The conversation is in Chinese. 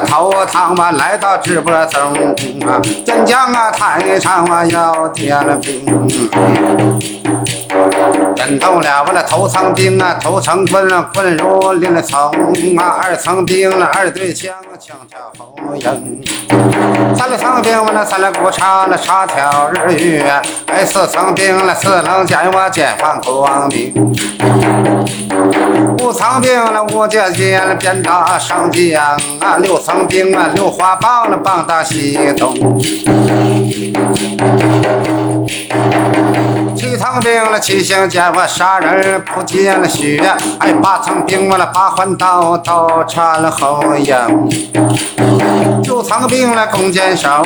头堂嘛，来到直播中啊，演讲啊台上啊要点了兵。人头了我那头层兵啊，头层棍棍如林冲啊，二层兵了二对枪，枪挑红缨。三层兵我那三了鼓叉那叉挑日月，哎四层兵了四棱剑我剑放光明。五层兵了五节剑了鞭打上将啊，六层兵啊六花棒了棒打西东。七层兵了七星剑我杀人不见了血，哎八层兵了八环刀刀穿了后营。九层兵了弓箭手。